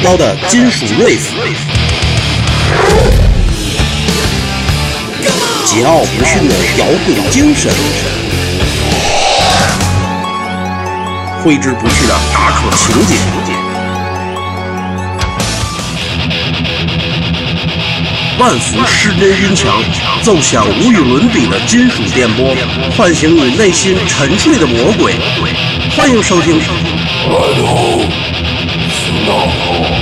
锋利如刀的金属 riff，桀骜不驯的摇滚精神，挥之不去的大可情节。万伏失真音墙，奏响无与伦比的金属电波，唤醒你内心沉睡的魔鬼。欢迎收听。oh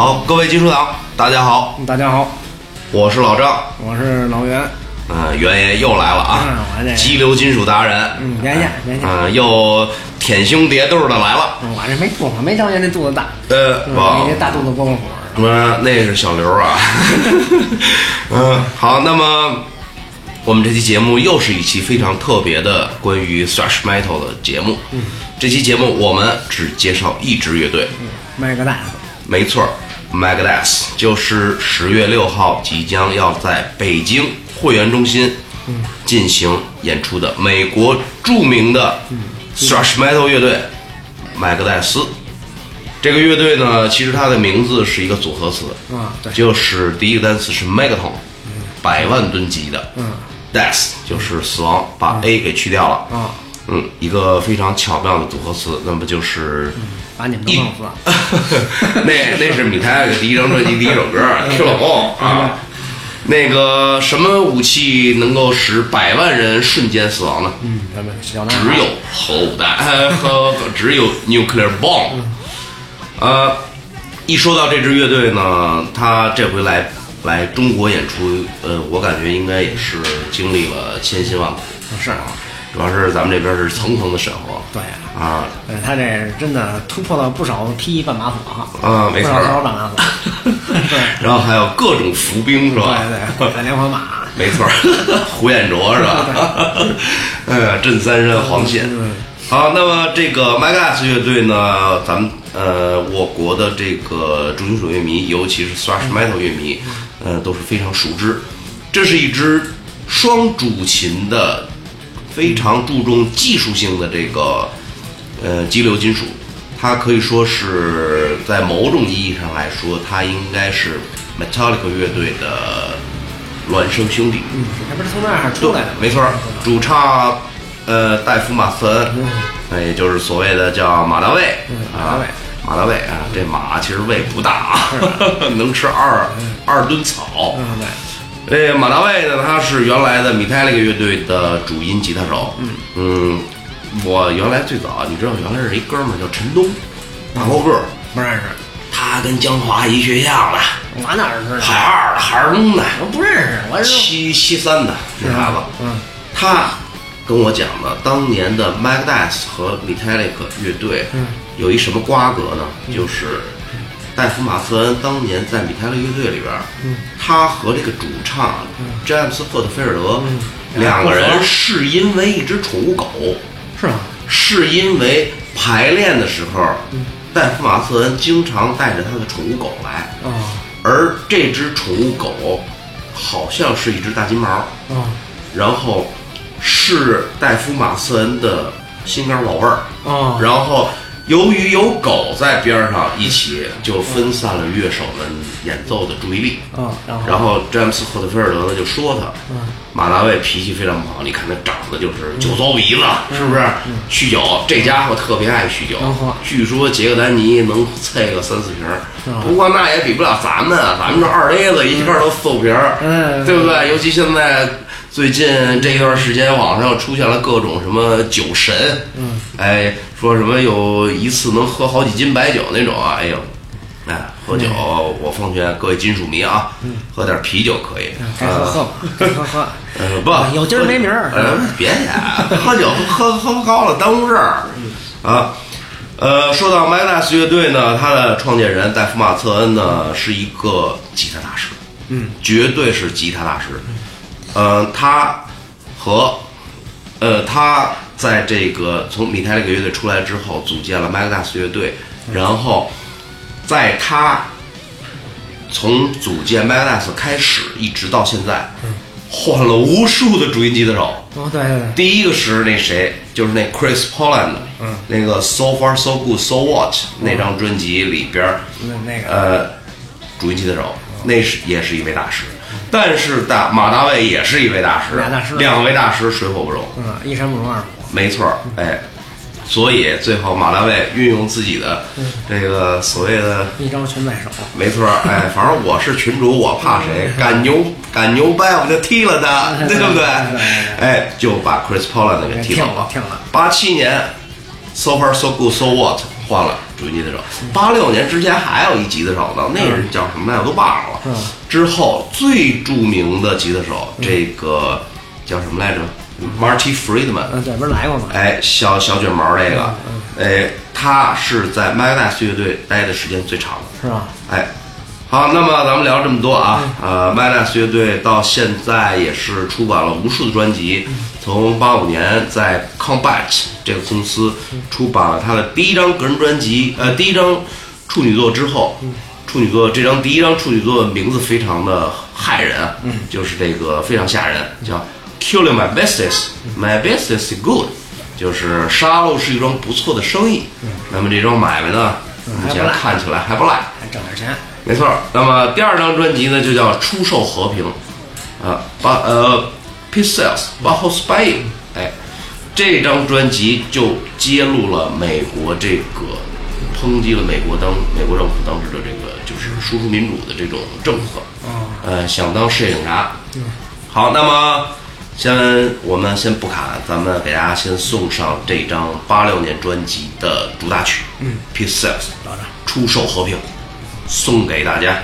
好，各位金属党，大家好，大家好，我是老张，我是老袁。嗯、袁爷又来了啊激流金属达人，嗯袁爷袁爷。嗯、又舔胸叠肚的来了，我这没肚子，没张爷那肚子大，呃，嗯不你这大肚子光火。嗯，那是小刘啊。嗯，好，那么我们这期节目又是一期非常特别的关于 thrash metal 的节目。嗯，这期节目我们只介绍一支乐队，麦个大夫，没错，Megadeth 就是十月六号即将要在北京会员中心进行演出的美国著名的 thrash metal 乐队麦格戴斯。这个乐队呢，其实它的名字是一个组合词，啊对。就是第一个单词是 megaton，百万吨级的，嗯，death 就是死亡，把 a 给去掉了，啊，嗯，一个非常巧妙的组合词，那么就是。把你们都弄死了。那那是米泰的第一张专辑第一首歌《吃老梦》啊。那个什么武器能够使百万人瞬间死亡呢？嗯，只有核武弹和只有 nuclear bomb。呃，一说到这支乐队呢，他这回来来中国演出，呃，我感觉应该也是经历了千辛万苦，是啊，主要是咱们这边是层层的审核对，啊，对他这真的突破了不少踢半马索哈。啊没错不少半马索。对 然后还有各种伏兵是吧？对对，海连环马。没错儿，胡彦卓是吧？呃，镇三山黄线。好，那么这个 Megadeth 乐队呢，咱们呃，我国的这个重金属乐迷，尤其是 thrash metal 乐迷，呃，都是非常熟知。这是一支双主琴的，非常注重技术性的这个呃激流金属。它可以说是在某种意义上来说，它应该是 Metallica 乐队的孪生兄弟。嗯，还不是从那儿出来的？没错儿，主唱呃戴夫马斯恩，哎，也就是所谓的叫马大卫啊马大卫，马大卫啊，这马其实胃不大啊，能吃二二吨草。嗯，对。这马大卫呢，他是原来的米泰利克乐队的主音吉他手。嗯我原来最早，你知道，原来是一哥们儿叫陈东，大高个儿，不认识，他跟江华一学校的，我哪儿知道？海二的，海二中的，我不认识，我是七七三的那孩子。嗯他跟我讲的，当年的 Megadeth 和 Metallica 乐队有一什么瓜葛呢？就是戴夫马斯恩当年在米泰勒乐队里边，他和这个主唱詹姆斯赫特菲尔德两个人是因为一只宠物狗，是啊？是因为排练的时候，戴夫马斯恩经常带着他的宠物狗来，啊。而这只宠物狗好像是一只大金毛。啊。然后是戴夫马斯恩的心肝宝贝儿，啊！然后由于有狗在边上一起，就分散了乐手们演奏的注意力。嗯，然后詹姆斯赫特菲尔德呢就说他，马大卫脾气非常不好，你看他长得就是酒糟鼻子，是不是？酗酒，这家伙特别爱酗酒嗯。据说杰克丹尼能啐个三四瓶不过那也比不了咱们啊，咱们这二咧子一下都四五瓶对不对？尤其现在最近这一段时间，网上又出现了各种什么酒神，嗯，哎，说什么有一次能喝好几斤白酒那种啊，哎呦，哎，喝酒我奉劝各位金属迷啊，喝点啤酒可以，该喝喝吧，该喝喝。呃，不，有今儿没明儿。呃，别呀，喝酒喝喝高了耽误事儿。啊。呃，说到 Megadeth 乐队呢，他的创建人戴夫马特恩呢是一个吉他大师，嗯，绝对是吉他大师。呃，他和呃他在这个从米泰利克乐队出来之后，组建了 Megadeth 乐队，然后在他从组建 Megadeth 开始，一直到现在，换了无数的主音吉他手。哦，对对对，第一个是那谁，就是那 Chris Poland，嗯，那个 So Far So Good So What 那张专辑里边儿，那那个呃，主音吉他手，那是也是一位大师。但是大马大卫也是一位大师，俩大师两位大师水火不容，嗯，一山不容二虎。没错儿，哎，所以最后马大卫运用自己的这个所谓的一招全在手。没错儿，哎，反正我是群主，我怕谁？敢牛敢牛掰，我就踢了他，对不对？哎，就把 Chris Poland 给踢走了。听了，八七年，So Far So Good So What 换了主音吉他手。八六年之前还有一吉他手呢，那人叫什么来？我都忘了。嗯之后最著名的吉他手，这个叫什么来着？Marty Friedman。嗯，对，不是来过吗？哎，小小卷毛这个，哎，他是在 Megadeth 乐队待的时间最长的。是吧？哎，好，那么咱们聊这么多啊，呃 m a d a s 乐队到现在也是出版了无数的专辑，从八五年在 Combat 这个公司出版了他的第一张个人专辑，呃，第一张处女作之后，处女作这张第一张处女作的名字非常的骇人啊，就是这个非常吓人，叫 Killing My Business，My Business is Good。就是杀戮是一桩不错的生意，那么这桩买卖呢，目前看起来还不赖。还挣点钱。没错儿，那么第二张专辑呢，就叫《出售和平》，啊，把呃，Peace Sales b a h o Spying，哎，这张专辑就揭露了美国这个抨击了美国当美国政府当时的这个就是输出民主的这种政策，呃，想当世界警察。好，那么先我们先不卡，咱们给大家先送上这张八六年专辑的主打曲，嗯，Peace 儿出售和平，送给大家。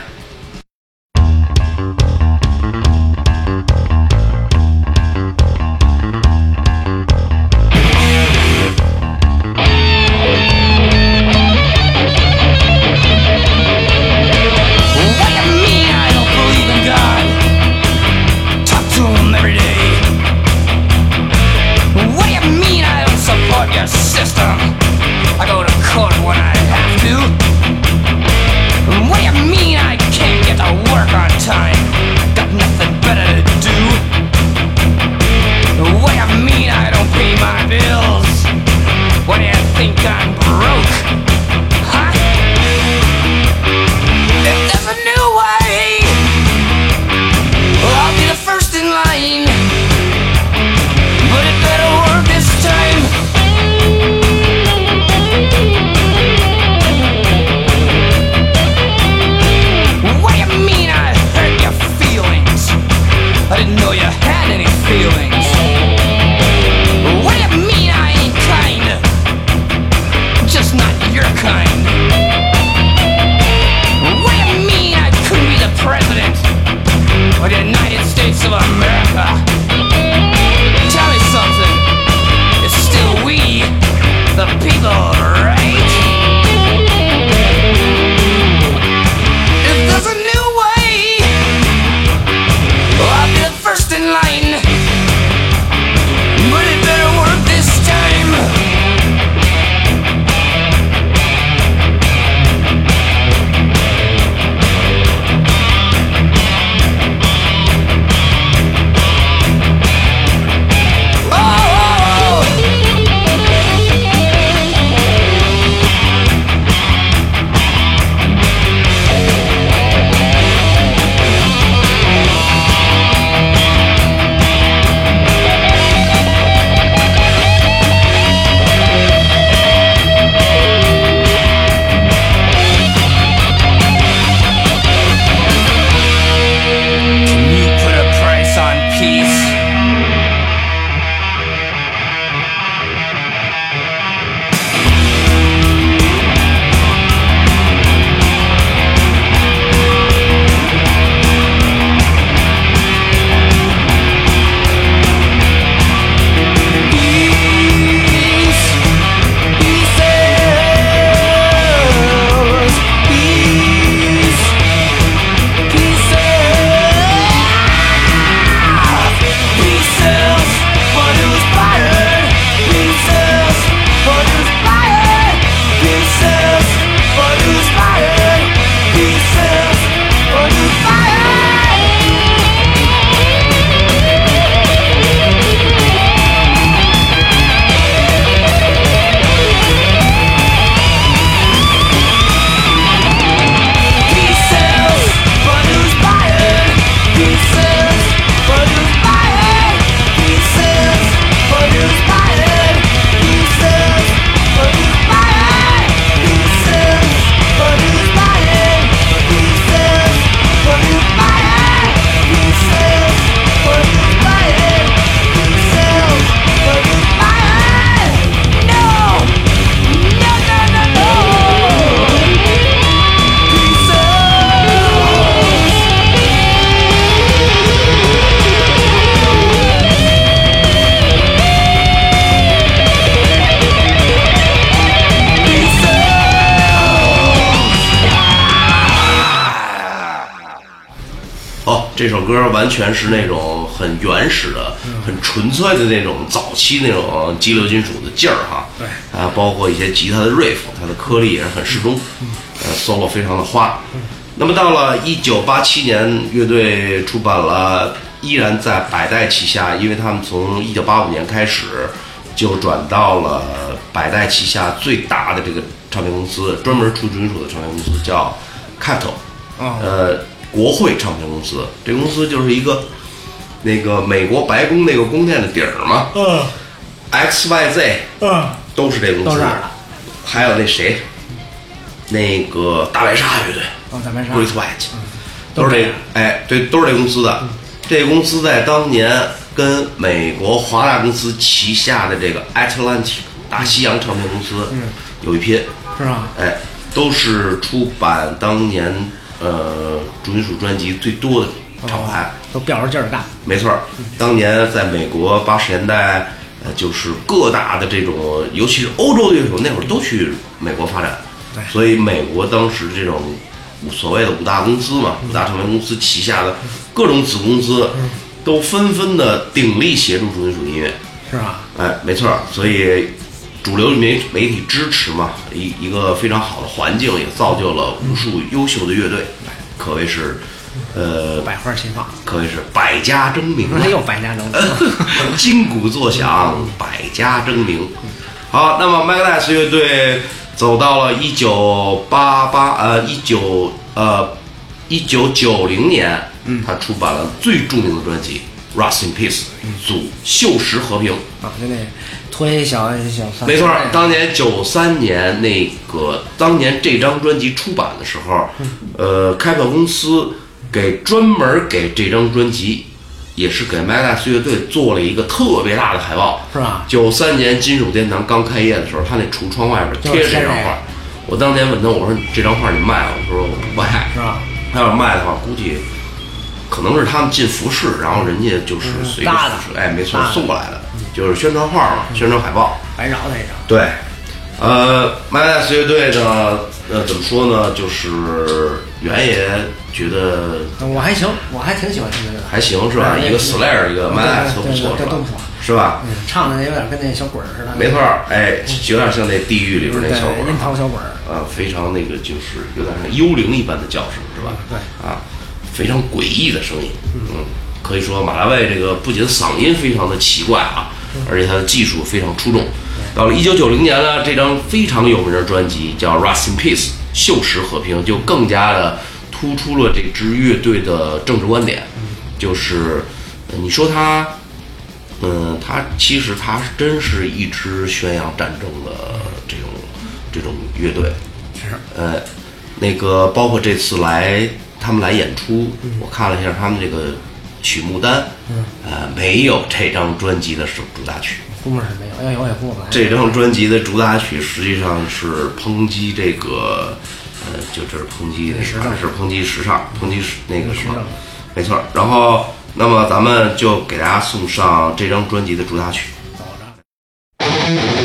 这首歌完全是那种很原始的、很纯粹的那种早期那种激流金属的劲儿哈。对啊，包括一些吉他的 riff，它的颗粒也是很适中，呃，solo 非常的花。那么到了一九八七年，乐队出版了，依然在百代旗下，因为他们从一九八五年开始就转到了百代旗下最大的这个唱片公司，专门出金属的唱片公司，叫 Capitol。哦呃，国会唱片公司，这公司就是一个那个美国白宫那个宫殿的底儿嘛。嗯，X Y Z 嗯，都是这公司，都是。还有那谁，那个大白鲨乐队哦，大白鲨。Great White，都是这样都是这个，哎，对，都是这公司的。这公司在当年跟美国华纳公司旗下的这个 Atlantic 大西洋唱片公司有一拼，是吧？哎，都是出版当年呃重金属专辑最多的厂牌。哦都吊着劲儿干。没错儿，当年在美国八十年代，呃，就是各大的这种，尤其是欧洲的乐手，那会儿都去美国发展对，所以美国当时这种所谓的五大公司嘛，五大唱片公司旗下的各种子公司，都纷纷的鼎力协助重金属音乐。是吧？哎，没错儿，所以主流媒媒体支持嘛，一一个非常好的环境，也造就了无数优秀的乐队，可谓是，呃，百花齐放，可谓是百家争鸣啊还有百家争鸣。金鼓作响，百家争鸣。好，那么麦克戴斯乐队走到了一九八八呃一九呃一九九零年，嗯，他出版了最著名的专辑《Rust in Peace》，组锈蚀和平。啊，就那推小小三，没错儿，当年九三年那个，当年这张专辑出版的时候，呃，开票公司给专门给这张专辑，也是给麦克斯乐队做了一个特别大的海报，是吧？九三年金属殿堂刚开业的时候，他那橱窗外边贴着这张画，我当年问他，我说这张画你卖吗？我说我不卖，是吧？他要卖的话，估计可能是他们进服饰，然后人家就是随着搭的。哎，没错送过来的，就是宣传画嘛，宣传海报。白找他一张。对，呃，麦克戴斯乐队呢，呃，怎么说呢？就是原爷觉得我还行，我还挺喜欢听这个。还行是吧？嗯一个 Slayer，一个麦克戴斯都不错都不错？是吧？嗯，唱的有点跟那小鬼儿似的。没错儿，哎，有点像那地狱里边那，小鬼樱桃，小鬼儿。啊，非常那个就是有点像幽灵一般的叫声是吧？对啊，非常诡异的声音，嗯，可以说马大卫这个不仅嗓音非常的奇怪啊，而且他的技术非常出众。到了一九九零年呢，这张非常有名的专辑叫《Rust in Peace》，锈蚀和平，就更加的突出了这支乐队的政治观点，就是呃你说他。嗯，他其实他是真是一支宣扬战争的这种这种乐队，是呃，那个包括这次来他们来演出，我看了一下他们这个曲目单，呃，没有这张专辑的首主打曲。估摸是没有，要有也不来。这张专辑的主打曲实际上是抨击这个，呃，就这是抨击那个，时尚是抨击时尚，抨击时那个什么，没错。然后，那么咱们就给大家送上这张专辑的主打曲。走着。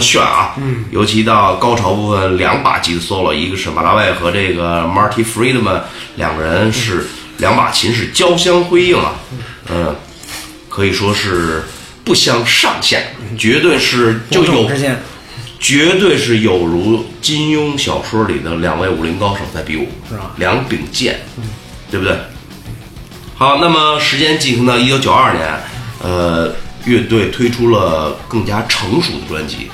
炫啊尤其到高潮部分两把吉他 solo 一个是马拉维和这个 marty Friedman，两个人是两把琴是交相辉映啊。嗯。可以说是不相上下绝对是就有绝对是有如金庸小说里的两位武林高手在比武两柄剑对不对？好那么时间进行到一九九二年呃乐队推出了更加成熟的专辑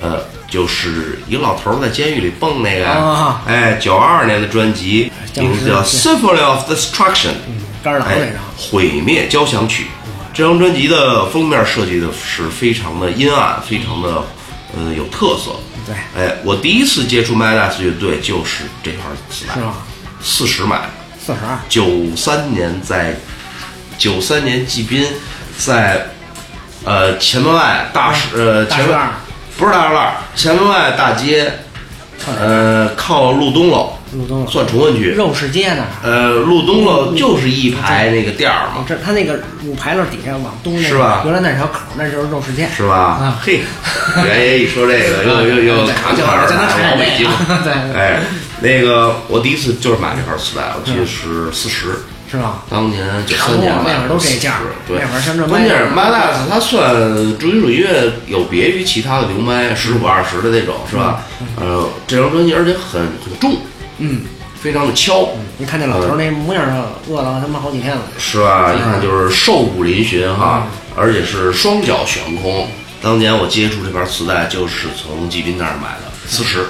呃，就是一个老头在监狱里蹦那个，哎，九二年的专辑，名字叫《Symphony of Destruction》，哎，毁灭交响曲。这张专辑的封面设计的是非常的阴暗，非常的，呃，有特色。对，哎，我第一次接触 Metallica 乐队就是这块儿，四十买，四十二，九三年在，九三年季斌在，呃，前门外大使，呃，前门。不是大栅栏，前门外大街，呃靠路东喽，路东了，算崇文区。肉市街那儿。呃，路东喽就是一排那个店儿嘛，这他那个五牌楼底下往东那个，是吧原来那条口那就是肉市街，是吧啊？嘿，袁爷一说这个，又又又对侃侃而就咱能谈，老北京 这个对。哎，那个我第一次就是买这块磁带，我记得是四十。是吧？当年九三年那会儿都这价儿对，那会儿像这关键是麦 My Last 它算重金属音乐有别于其他的流麦十五二十的那种是吧？呃，这张专辑而且很很重，嗯，非常的敲，你看那老头那模样，饿了他妈好几天了。是吧？一看就是瘦骨嶙峋哈，而且是双脚悬空。当年我接触这盘磁带就是从季斌那儿买的，四十。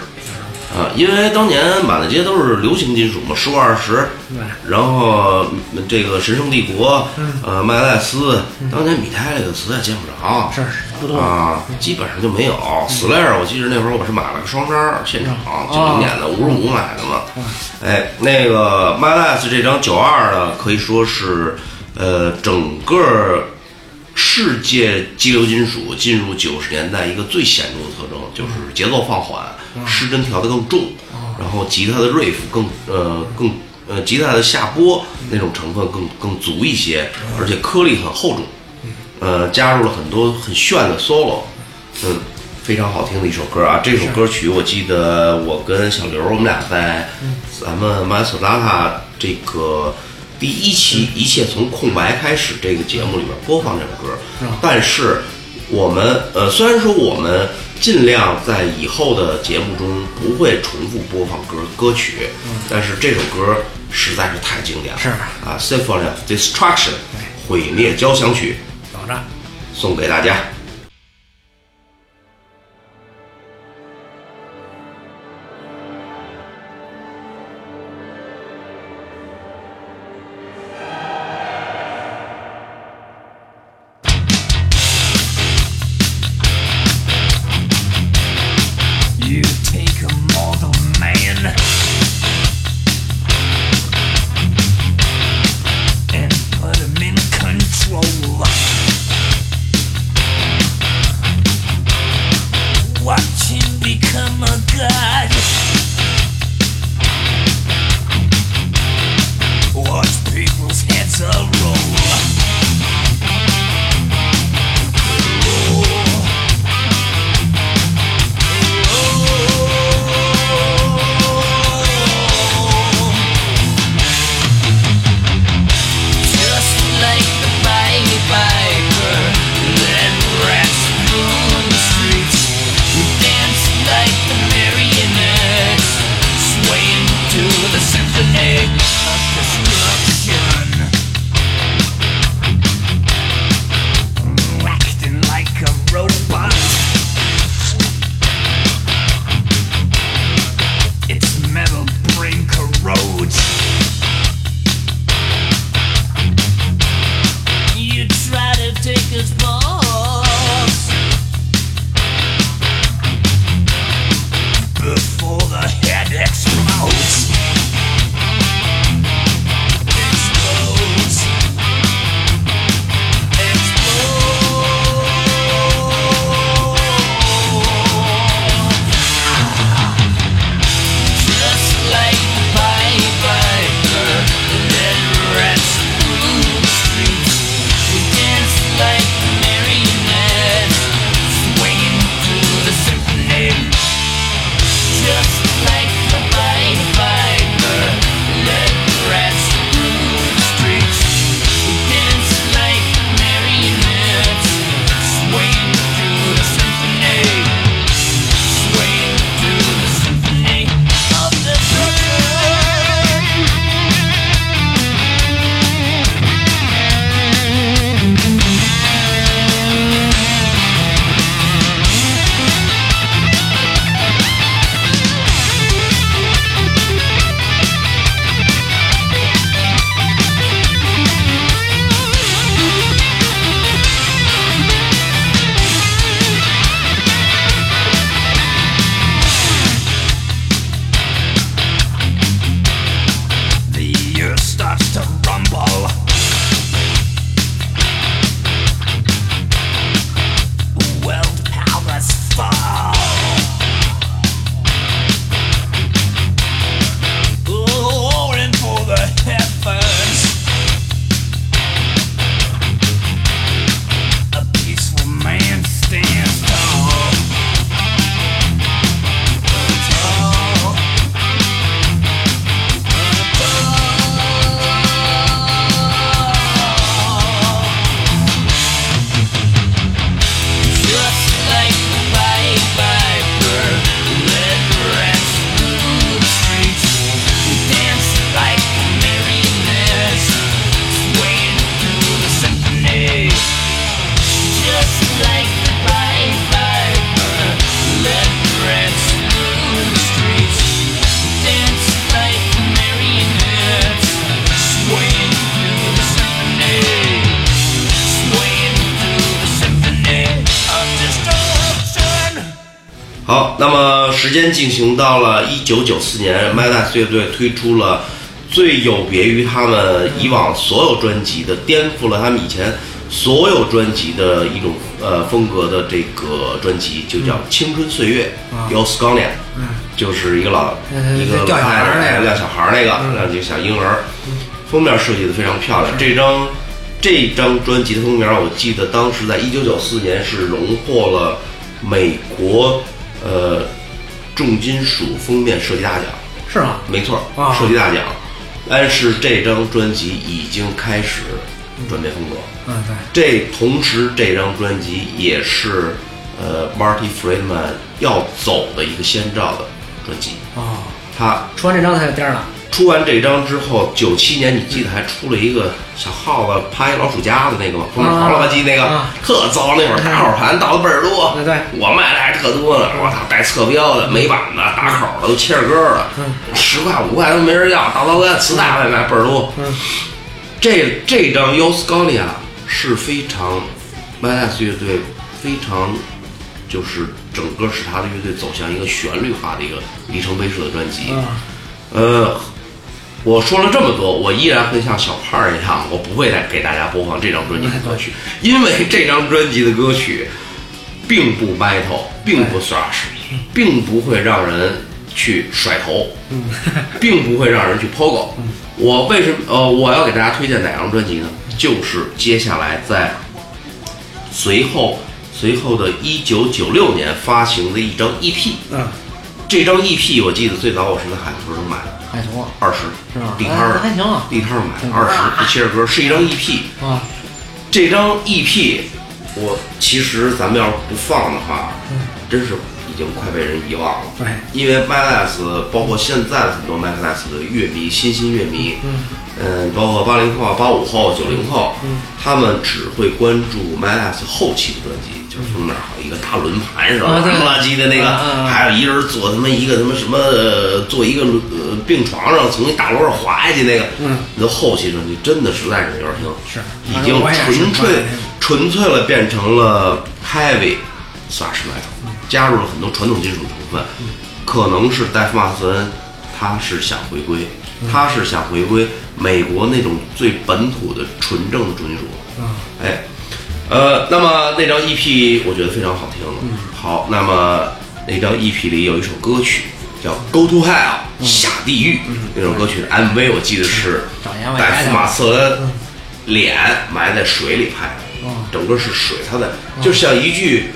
啊，因为当年满大街都是流行金属嘛，十五二十，对然后嗯这个神圣帝国，呃，麦克莱斯，当年米泰这个磁带见不着，是不多啊，基本上就没有。Slayer，我记得那会儿我是买了个双张，现场九零年的五十五买的嘛。哎，那个 My Last 这张九二呢，可以说是呃整个世界激流金属进入九十年代一个最显著的特征，就是节奏放缓，失真调得更重，然后吉他的 riff 更呃更呃吉他的下拨那种成分更更足一些，而且颗粒很厚重。呃，加入了很多很炫的 solo，嗯，非常好听的一首歌啊。这首歌曲我记得我跟小刘我们俩在咱们 o d a t a 这个第一期《一切从空白开始》这个节目里面播放这首歌，但是我们呃虽然说我们尽量在以后的节目中不会重复播放歌歌曲，但是这首歌实在是太经典了，是啊，《Symphony of Destruction》毁灭交响曲。等着。送给大家。好，那么时间进行到了一九九四年 m a d a s 乐队推出了最有别于他们以往所有专辑的，颠覆了他们以前所有专辑的一种呃风格的这个专辑，就叫《青春岁月》啊。y o s c o n i a 就是一个老嗯一个吊小孩儿那个。小孩儿那个，让几个小婴儿，封面设计的非常漂亮。这张这张专辑的封面，我记得当时在一九九四年是荣获了美国呃重金属封面设计大奖，是吗？没错，啊设计大奖。但是这张专辑已经开始转变风格。嗯，对。这同时，这张专辑也是呃 Marty Friedman 要走的一个先兆的专辑。哦，他出完这张他就颠儿了。出完这张之后，九七年你记得还出了一个小耗子趴一老鼠夹子那个吗？封面黄了吧唧那个，啊特糟。那会儿大号盘倒的倍儿多，对对我卖的还特多呢。我操，带侧标的、美版的、打口的，都切着歌的，十块五块都没人要，大刀干磁带卖卖倍儿多。这这张 y o s c o l i a 是非常 m a s 乐队非常就是整个使他的乐队走向一个旋律化的一个里程碑式的专辑。啊，呃，我说了这么多，我依然会像小胖儿一样，我不会再给大家播放这张专辑的歌曲，因为这张专辑的歌曲并不 metal，并不 thrash，并不会让人去甩头，并不会让人去 pogo。我为什么呃我要给大家推荐哪张专辑呢？就是接下来在随后随后的一九九六年发行的一张 EP。嗯，这张 EP 我记得最早我是在海头上买的，海图啊二十是吧地摊儿哎还行啊地摊儿买挺二十高啊切着歌，是一张 EP。啊，这张 EP 我其实咱们要是不放的话，真是已经快被人遗忘了。对因为 m y l a s 包括现在很多 m y l a s 的乐迷、新兴乐迷，嗯，包括八零后、八五后、九零后，他们只会关注 m y l a s 后期的专辑，就是封面好一个大轮盘似的，啊对。烂不拉几的那个，还有一人坐他妈一个他妈什么，呃坐一个轮呃病床上从一大楼上滑下去那个，嗯，那后期专辑真的实在是有点听，是。已经纯粹纯粹了变成了 heavy thrash metal，加入了很多传统金属成分，可能是戴夫马斯恩他是想回归，他是想回归美国那种最本土的纯正的重金属，哎，呃，那么那张 EP 我觉得非常好听。嗯。好，那么那张 EP 里有一首歌曲叫《Go to Hell》下地狱，那首歌曲的 MV 我记得是戴夫马瑟恩脸埋在水里拍的，整个是水，他的就像一具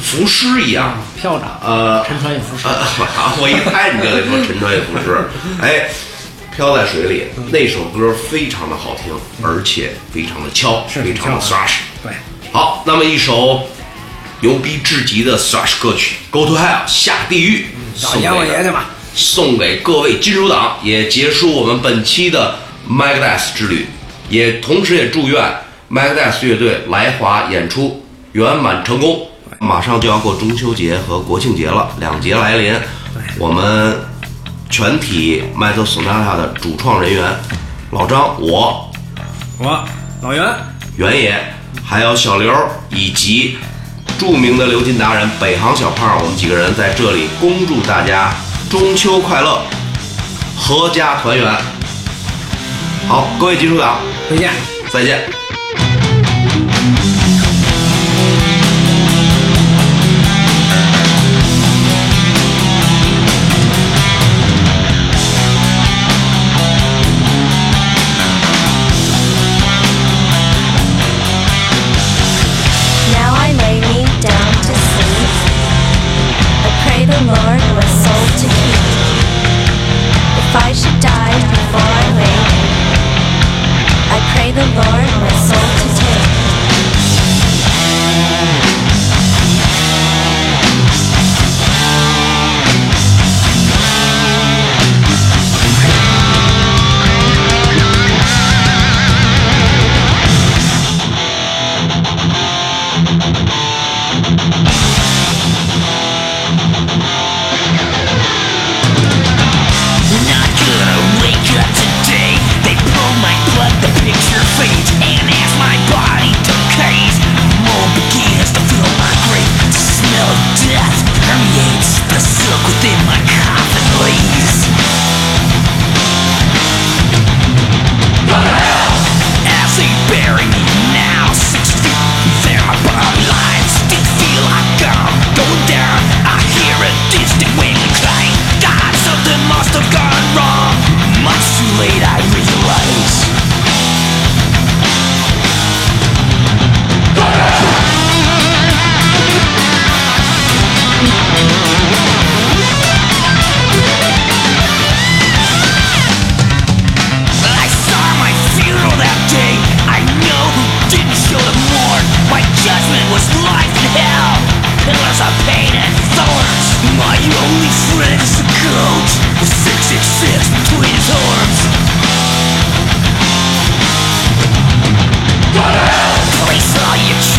浮尸一样。漂亮，呃，沉船也浮尸。呃，我一猜你就得说沉船也浮尸，哎，飘在水里，那首歌非常的好听，而且非常的敲，是非常的 thrash。对，好，那么一首牛逼至极的 thrash 歌曲《Go to Hell》下地狱，找阎王爷去吧。送给各位金属党，也结束我们本期的 Megadeth 之旅，也同时也祝愿 Megadeth 乐队来华演出圆满成功。马上就要过中秋节和国庆节了，两节来临，我们全体麦特索纳塔的主创人员，老张，我我老袁，袁野，还有小刘以及著名的流金达人北航小胖，我们几个人在这里恭祝大家中秋快乐，阖家团圆。好，各位金属党，再见。再见。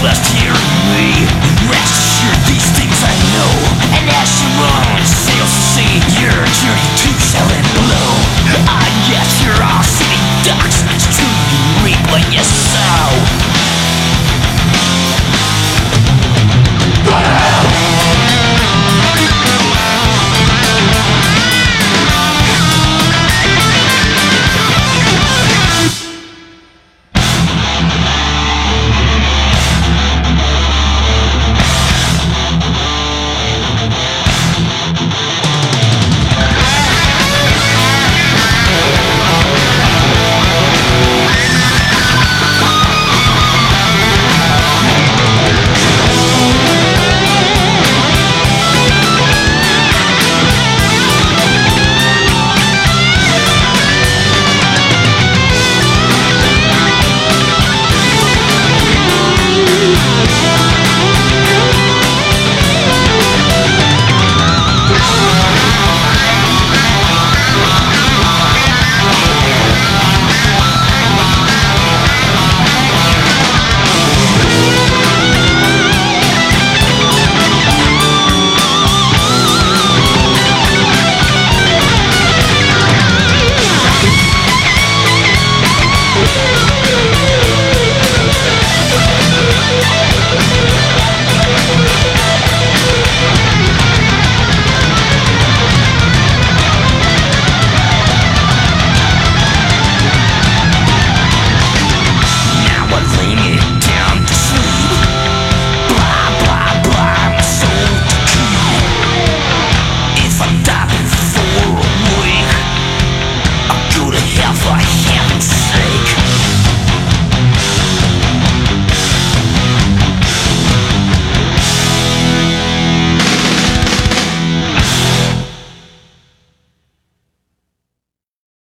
left here.